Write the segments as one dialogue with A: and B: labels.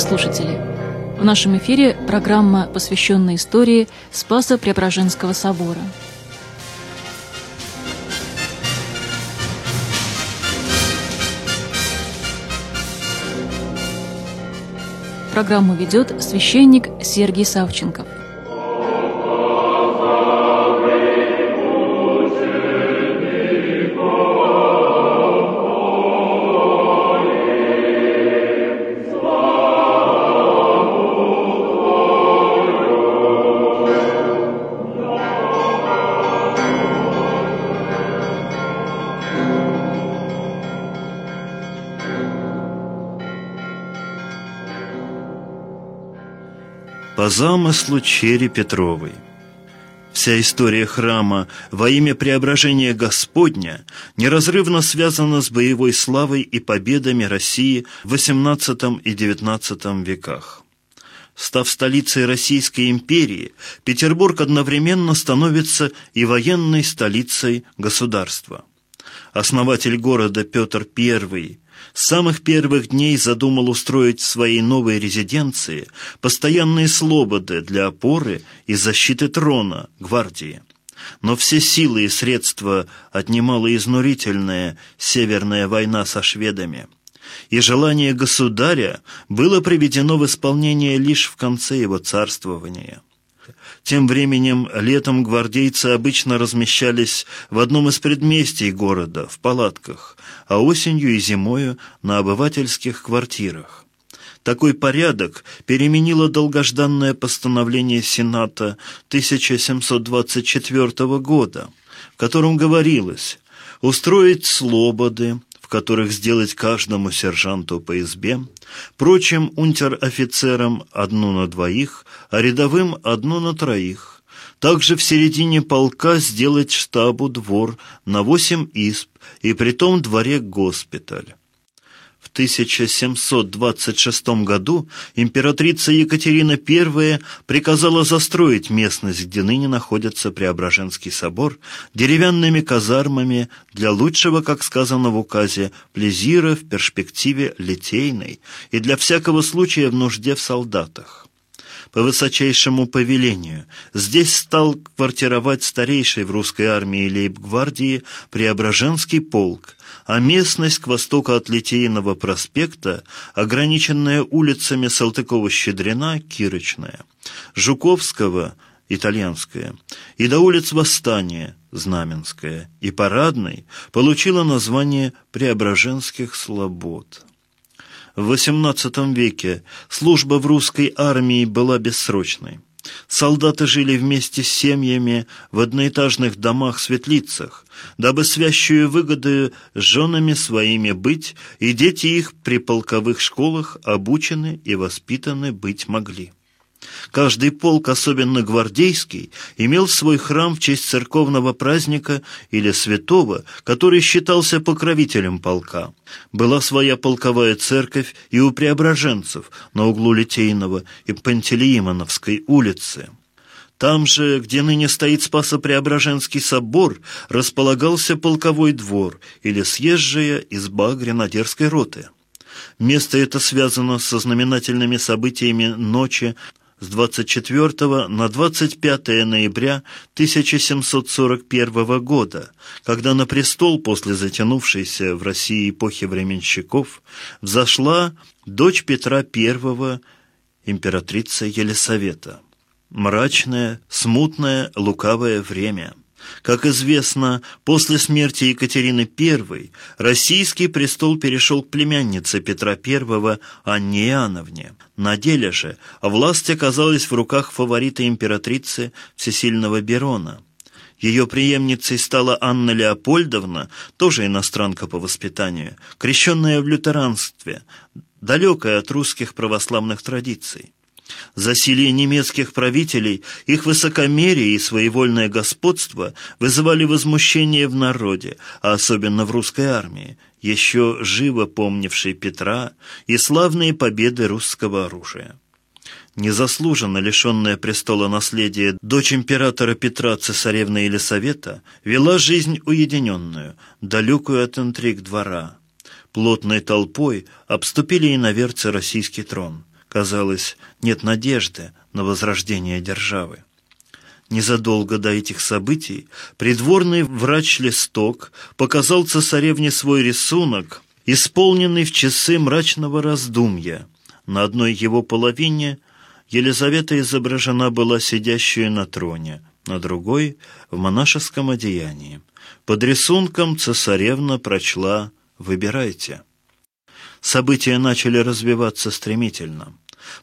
A: Слушатели, в нашем эфире программа, посвященная истории Спаса Преображенского собора. Программу ведет священник Сергей Савченков.
B: Замыслу Черри Петровой. Вся история храма во имя преображения Господня неразрывно связана с боевой славой и победами России в XVIII и XIX веках. Став столицей Российской империи, Петербург одновременно становится и военной столицей государства. Основатель города Петр I с самых первых дней задумал устроить в своей новой резиденции постоянные слободы для опоры и защиты трона, гвардии. Но все силы и средства отнимала изнурительная Северная война со шведами. И желание государя было приведено в исполнение лишь в конце его царствования. Тем временем летом гвардейцы обычно размещались в одном из предместий города, в палатках, а осенью и зимою на обывательских квартирах. Такой порядок переменило долгожданное постановление Сената 1724 года, в котором говорилось устроить слободы, которых сделать каждому сержанту по избе, прочим унтер-офицерам одну на двоих, а рядовым одну на троих. Также в середине полка сделать штабу двор на восемь изб, и при том дворе госпиталь. В 1726 году императрица Екатерина I приказала застроить местность, где ныне находится Преображенский собор, деревянными казармами для лучшего, как сказано в указе, плезира в перспективе литейной и для всякого случая в нужде в солдатах по высочайшему повелению. Здесь стал квартировать старейший в русской армии лейб-гвардии Преображенский полк, а местность к востоку от Литейного проспекта, ограниченная улицами Салтыкова-Щедрина, Кирочная, Жуковского, Итальянская, и до улиц Восстания, Знаменская, и Парадной, получила название Преображенских слобод. В XVIII веке служба в русской армии была бессрочной. Солдаты жили вместе с семьями в одноэтажных домах-светлицах, дабы свящую выгоды с женами своими быть, и дети их при полковых школах обучены и воспитаны быть могли. Каждый полк, особенно гвардейский, имел свой храм в честь церковного праздника или святого, который считался покровителем полка. Была своя полковая церковь и у преображенцев на углу Литейного и Пантелеимоновской улицы. Там же, где ныне стоит Спасо-Преображенский собор, располагался полковой двор или съезжая изба гренадерской роты. Место это связано со знаменательными событиями ночи с 24 на 25 ноября 1741 года, когда на престол после затянувшейся в России эпохи временщиков взошла дочь Петра I, императрица Елисавета. Мрачное, смутное, лукавое время – как известно, после смерти Екатерины I российский престол перешел к племяннице Петра I Анне Иоанновне. На деле же власть оказалась в руках фаворита императрицы Всесильного Берона. Ее преемницей стала Анна Леопольдовна, тоже иностранка по воспитанию, крещенная в лютеранстве, далекая от русских православных традиций. Засилие немецких правителей, их высокомерие и своевольное господство вызывали возмущение в народе, а особенно в русской армии, еще живо помнившей Петра и славные победы русского оружия. Незаслуженно лишенная престола наследия дочь императора Петра, цесаревна Елисавета, вела жизнь уединенную, далекую от интриг двора. Плотной толпой обступили иноверцы российский трон – Казалось, нет надежды на возрождение державы. Незадолго до этих событий придворный врач Листок показал цесаревне свой рисунок, исполненный в часы мрачного раздумья. На одной его половине Елизавета изображена была сидящую на троне, на другой — в монашеском одеянии. Под рисунком цесаревна прочла «Выбирайте». События начали развиваться стремительно.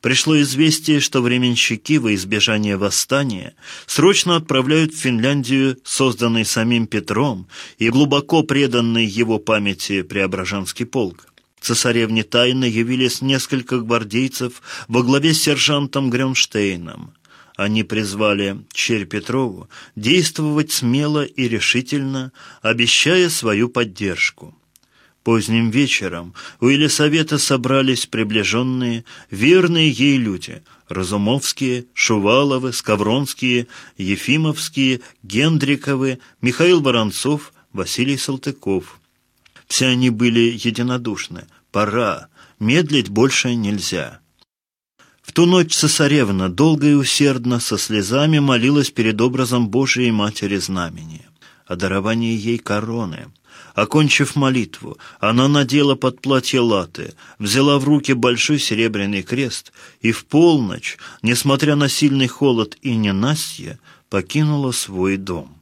B: Пришло известие, что временщики во избежание восстания срочно отправляют в Финляндию созданный самим Петром и глубоко преданный его памяти Преображенский полк. Цесаревне тайно явились несколько гвардейцев во главе с сержантом Грюнштейном. Они призвали Черь Петрову действовать смело и решительно, обещая свою поддержку. Поздним вечером у Елисавета собрались приближенные, верные ей люди – Разумовские, Шуваловы, Скавронские, Ефимовские, Гендриковы, Михаил Воронцов, Василий Салтыков. Все они были единодушны. Пора, медлить больше нельзя. В ту ночь цесаревна долго и усердно со слезами молилась перед образом Божией Матери Знамения о даровании ей короны – Окончив молитву, она надела под платье латы, взяла в руки большой серебряный крест и в полночь, несмотря на сильный холод и ненастье, покинула свой дом.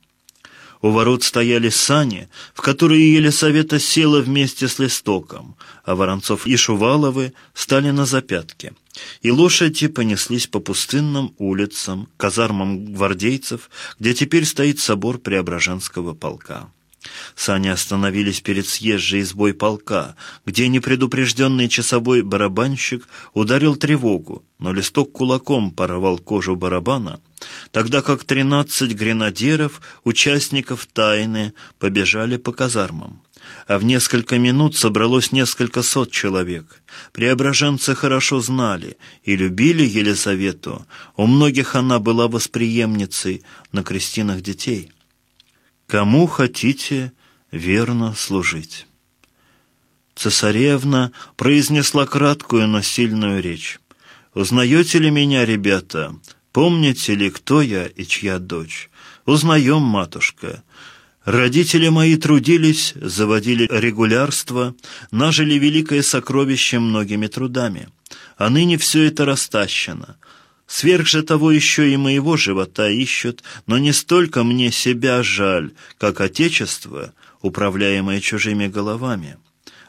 B: У ворот стояли сани, в которые Елисавета села вместе с Листоком, а Воронцов и Шуваловы стали на запятки. И лошади понеслись по пустынным улицам, казармам гвардейцев, где теперь стоит собор Преображенского полка. Сани остановились перед съезжей избой полка, где непредупрежденный часовой барабанщик ударил тревогу, но листок кулаком порвал кожу барабана, тогда как тринадцать гренадеров, участников тайны, побежали по казармам. А в несколько минут собралось несколько сот человек. Преображенцы хорошо знали и любили Елизавету. У многих она была восприемницей на крестинах детей кому хотите верно служить». Цесаревна произнесла краткую, но сильную речь. «Узнаете ли меня, ребята? Помните ли, кто я и чья дочь? Узнаем, матушка. Родители мои трудились, заводили регулярство, нажили великое сокровище многими трудами. А ныне все это растащено. Сверх же того еще и моего живота ищут, но не столько мне себя жаль, как Отечество, управляемое чужими головами.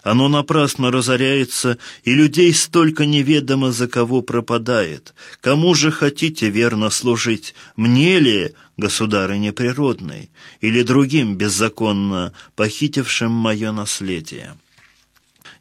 B: Оно напрасно разоряется, и людей столько неведомо за кого пропадает. Кому же хотите верно служить? Мне ли, государыне природной, или другим беззаконно похитившим мое наследие?»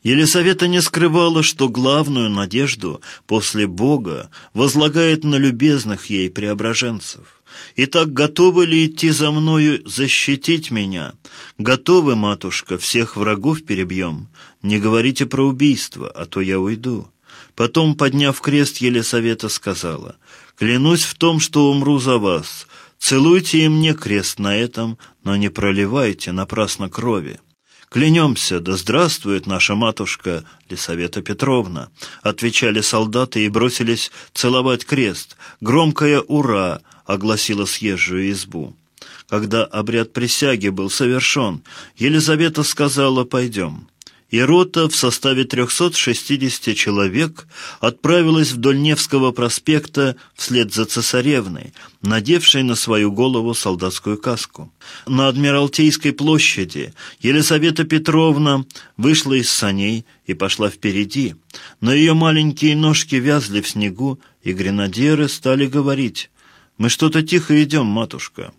B: Елисавета не скрывала, что главную надежду после Бога возлагает на любезных ей преображенцев. «Итак, готовы ли идти за мною защитить меня? Готовы, матушка, всех врагов перебьем? Не говорите про убийство, а то я уйду». Потом, подняв крест, Елисавета сказала, «Клянусь в том, что умру за вас. Целуйте и мне крест на этом, но не проливайте напрасно крови». «Клянемся, да здравствует наша матушка Лисавета Петровна!» Отвечали солдаты и бросились целовать крест. Громкое «Ура!» Огласило съезжую избу. Когда обряд присяги был совершен, Елизавета сказала «Пойдем» и рота в составе 360 человек отправилась вдоль Невского проспекта вслед за цесаревной, надевшей на свою голову солдатскую каску. На Адмиралтейской площади Елизавета Петровна вышла из саней и пошла впереди, но ее маленькие ножки вязли в снегу, и гренадеры стали говорить «Мы что-то тихо идем, матушка».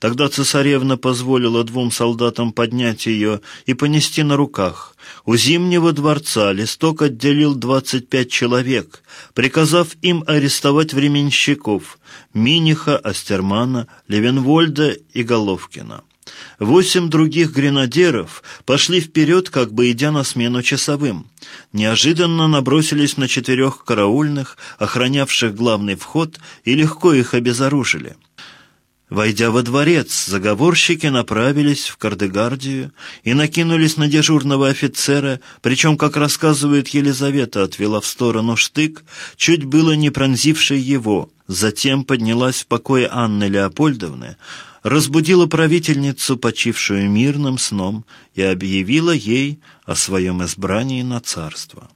B: Тогда цесаревна позволила двум солдатам поднять ее и понести на руках. У Зимнего дворца Листок отделил 25 человек, приказав им арестовать временщиков Миниха, Астермана, Левенвольда и Головкина. Восемь других гренадеров пошли вперед, как бы идя на смену часовым. Неожиданно набросились на четырех караульных, охранявших главный вход, и легко их обезоружили. Войдя во дворец, заговорщики направились в Кардегардию и накинулись на дежурного офицера, причем, как рассказывает Елизавета, отвела в сторону штык, чуть было не пронзивший его. Затем поднялась в покое Анны Леопольдовны, разбудила правительницу, почившую мирным сном, и объявила ей о своем избрании на царство.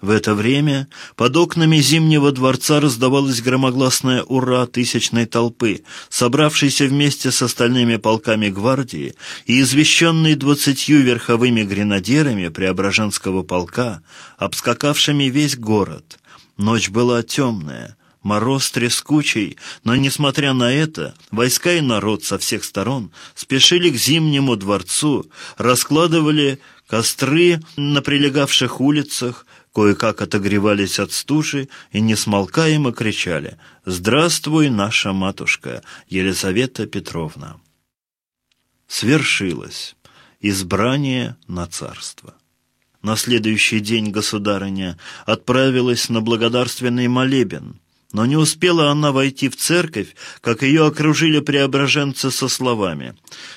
B: В это время под окнами Зимнего дворца раздавалось громогласное «Ура!» тысячной толпы, собравшейся вместе с остальными полками гвардии и извещенной двадцатью верховыми гренадерами Преображенского полка, обскакавшими весь город. Ночь была темная, мороз трескучий, но, несмотря на это, войска и народ со всех сторон спешили к Зимнему дворцу, раскладывали костры на прилегавших улицах, кое-как отогревались от стужи и несмолкаемо кричали «Здравствуй, наша матушка Елизавета Петровна!». Свершилось избрание на царство. На следующий день государыня отправилась на благодарственный молебен, но не успела она войти в церковь, как ее окружили преображенцы со словами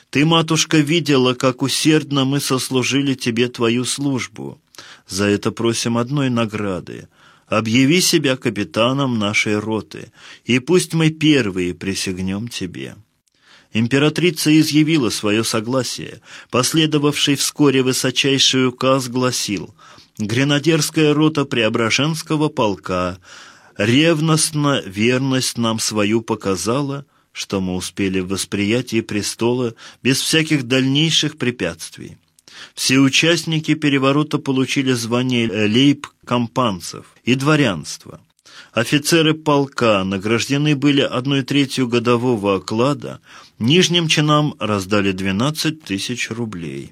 B: «Ты, матушка, видела, как усердно мы сослужили тебе твою службу. За это просим одной награды. Объяви себя капитаном нашей роты, и пусть мы первые присягнем тебе». Императрица изъявила свое согласие. Последовавший вскоре высочайший указ гласил «Гренадерская рота Преображенского полка ревностно верность нам свою показала, что мы успели в восприятии престола без всяких дальнейших препятствий. Все участники переворота получили звание лейб-компанцев и дворянство. Офицеры полка награждены были одной третью годового оклада, нижним чинам раздали 12 тысяч рублей.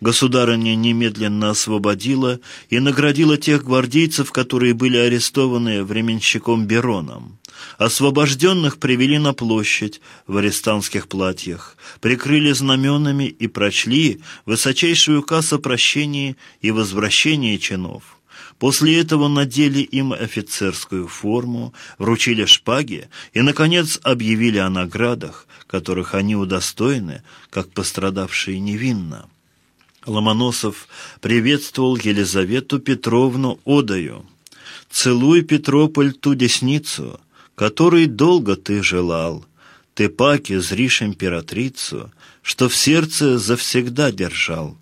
B: Государыня немедленно освободила и наградила тех гвардейцев, которые были арестованы временщиком Бероном. Освобожденных привели на площадь в арестантских платьях, прикрыли знаменами и прочли высочайший указ о прощении и возвращении чинов. После этого надели им офицерскую форму, вручили шпаги и, наконец, объявили о наградах, которых они удостоены, как пострадавшие невинно. Ломоносов приветствовал Елизавету Петровну Одою. «Целуй, Петрополь, ту десницу, которой долго ты желал. Ты паки зришь императрицу, что в сердце завсегда держал.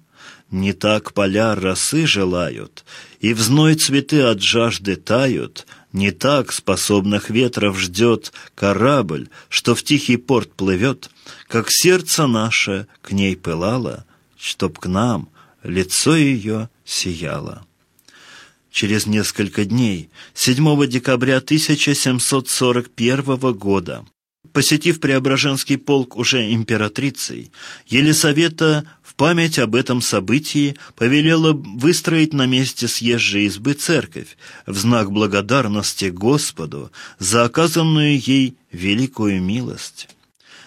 B: Не так поля росы желают, и в зной цветы от жажды тают, не так способных ветров ждет корабль, что в тихий порт плывет, как сердце наше к ней пылало, чтоб к нам лицо ее сияло. Через несколько дней, 7 декабря 1741 года, посетив Преображенский полк уже императрицей, Елисавета в память об этом событии повелела выстроить на месте съезжей избы церковь в знак благодарности Господу за оказанную ей великую милость.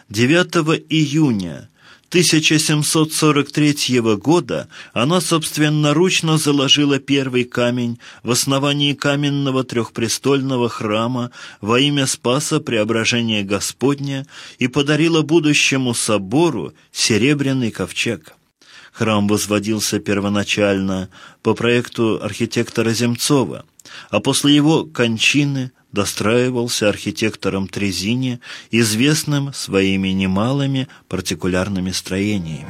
B: 9 июня 1743 года она собственноручно заложила первый камень в основании каменного трехпрестольного храма во имя Спаса Преображения Господня и подарила будущему собору серебряный ковчег. Храм возводился первоначально по проекту архитектора Земцова, а после его кончины достраивался архитектором Трезини, известным своими немалыми партикулярными строениями.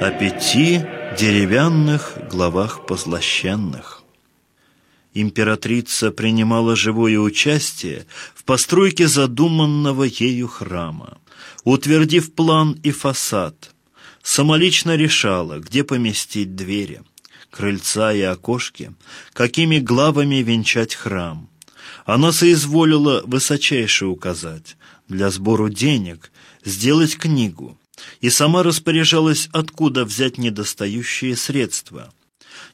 B: О пяти деревянных главах позлощенных императрица принимала живое участие в постройке задуманного ею храма. Утвердив план и фасад, самолично решала, где поместить двери, крыльца и окошки, какими главами венчать храм. Она соизволила высочайше указать для сбору денег сделать книгу и сама распоряжалась, откуда взять недостающие средства.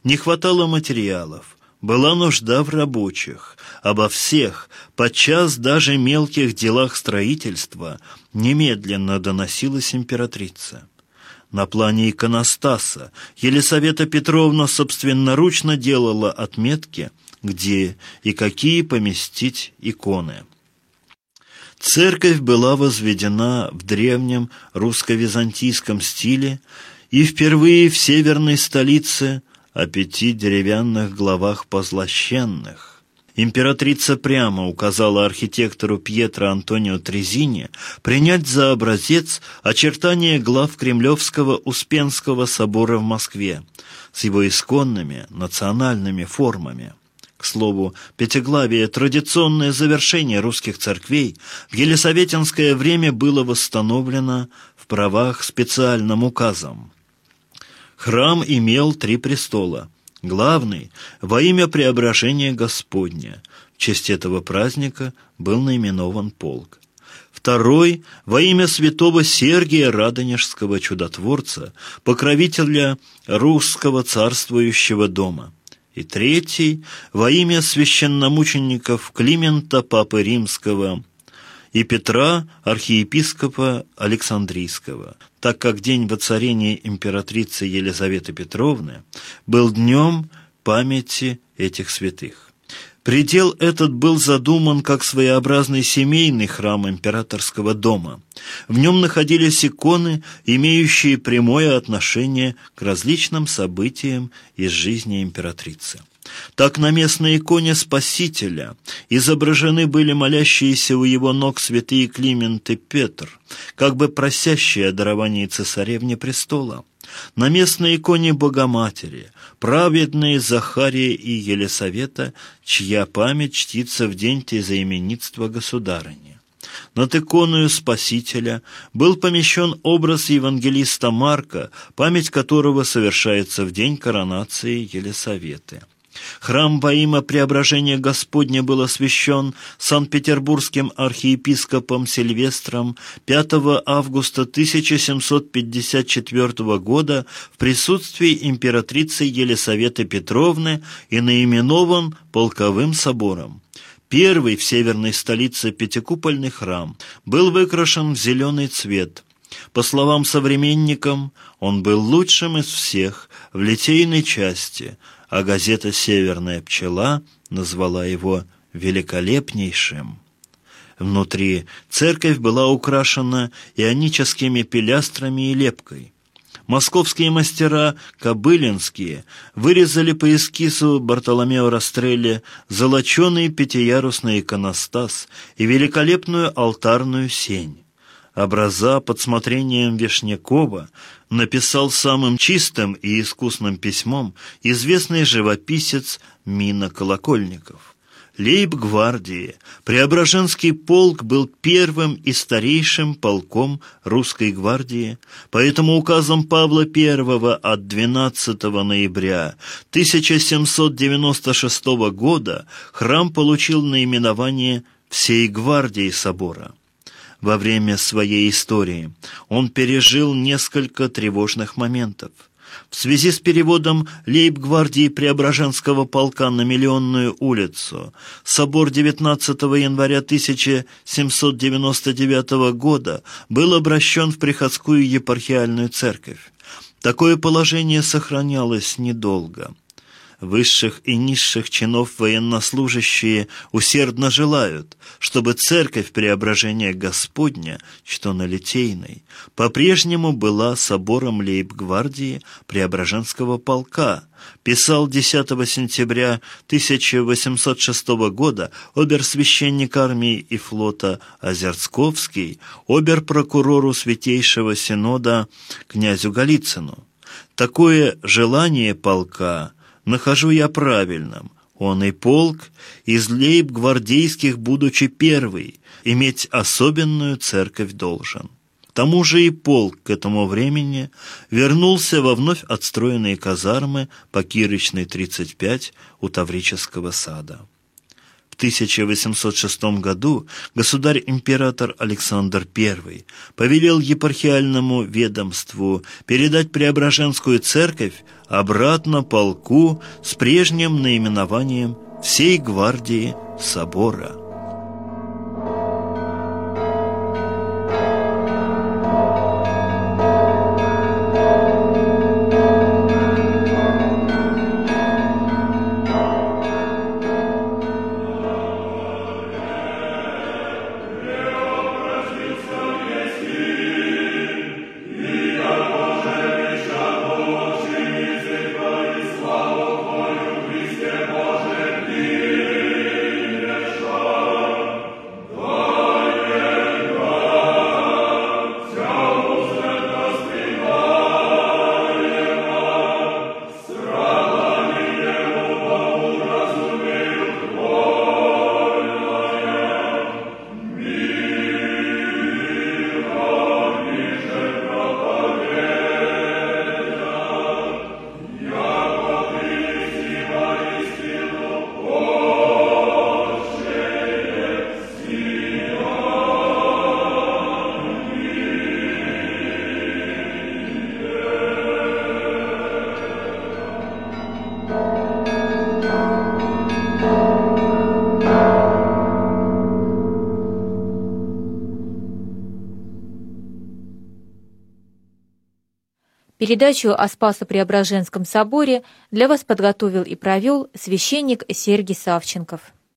B: Не хватало материалов – была нужда в рабочих, обо всех, подчас даже мелких делах строительства, немедленно доносилась императрица. На плане иконостаса Елисавета Петровна собственноручно делала отметки, где и какие поместить иконы. Церковь была возведена в древнем русско-византийском стиле и впервые в северной столице о пяти деревянных главах позлощенных. Императрица прямо указала архитектору Пьетро Антонио Трезини принять за образец очертания глав Кремлевского Успенского собора в Москве с его исконными национальными формами. К слову, пятиглавие, традиционное завершение русских церквей, в Елисаветинское время было восстановлено в правах специальным указом. Храм имел три престола. Главный – во имя преображения Господня. В честь этого праздника был наименован полк. Второй – во имя святого Сергия Радонежского чудотворца, покровителя русского царствующего дома – и третий во имя священномучеников Климента Папы Римского и Петра, архиепископа Александрийского, так как день воцарения императрицы Елизаветы Петровны был днем памяти этих святых. Предел этот был задуман как своеобразный семейный храм императорского дома. В нем находились иконы, имеющие прямое отношение к различным событиям из жизни императрицы. Так на местной иконе Спасителя изображены были молящиеся у его ног святые Климент и Петр, как бы просящие о даровании цесаревне престола. На местной иконе Богоматери, праведные Захария и Елисавета, чья память чтится в день тезаименитства государыни. Над иконою Спасителя был помещен образ евангелиста Марка, память которого совершается в день коронации Елисаветы. Храм во имя Преображения Господня был освящен Санкт-Петербургским архиепископом Сильвестром 5 августа 1754 года в присутствии императрицы Елисаветы Петровны и наименован Полковым собором. Первый в северной столице пятикупольный храм был выкрашен в зеленый цвет – по словам современникам, он был лучшим из всех в литейной части, а газета «Северная пчела» назвала его «великолепнейшим». Внутри церковь была украшена ионическими пилястрами и лепкой. Московские мастера Кобылинские вырезали по эскизу Бартоломео Растрелли золоченый пятиярусный иконостас и великолепную алтарную сень. Образа под смотрением Вишнякова написал самым чистым и искусным письмом известный живописец Мина Колокольников. Лейб-гвардии. Преображенский полк был первым и старейшим полком русской гвардии, поэтому указом Павла I от 12 ноября 1796 года храм получил наименование «Всей гвардии собора» во время своей истории. Он пережил несколько тревожных моментов. В связи с переводом лейб-гвардии Преображенского полка на Миллионную улицу собор 19 января 1799 года был обращен в приходскую епархиальную церковь. Такое положение сохранялось недолго высших и низших чинов военнослужащие усердно желают, чтобы церковь преображения Господня, что на Литейной, по-прежнему была собором лейб-гвардии Преображенского полка, писал 10 сентября 1806 года обер-священник армии и флота Озерцковский обер-прокурору Святейшего Синода князю Голицыну. Такое желание полка – нахожу я правильным. Он и полк из лейб-гвардейских, будучи первый, иметь особенную церковь должен. К тому же и полк к этому времени вернулся во вновь отстроенные казармы по Кирочной 35 у Таврического сада. 1806 году государь-император Александр I повелел епархиальному ведомству передать Преображенскую церковь обратно полку с прежним наименованием всей гвардии собора.
C: Передачу о Спасо-Преображенском соборе для вас подготовил и провел священник Сергий Савченков.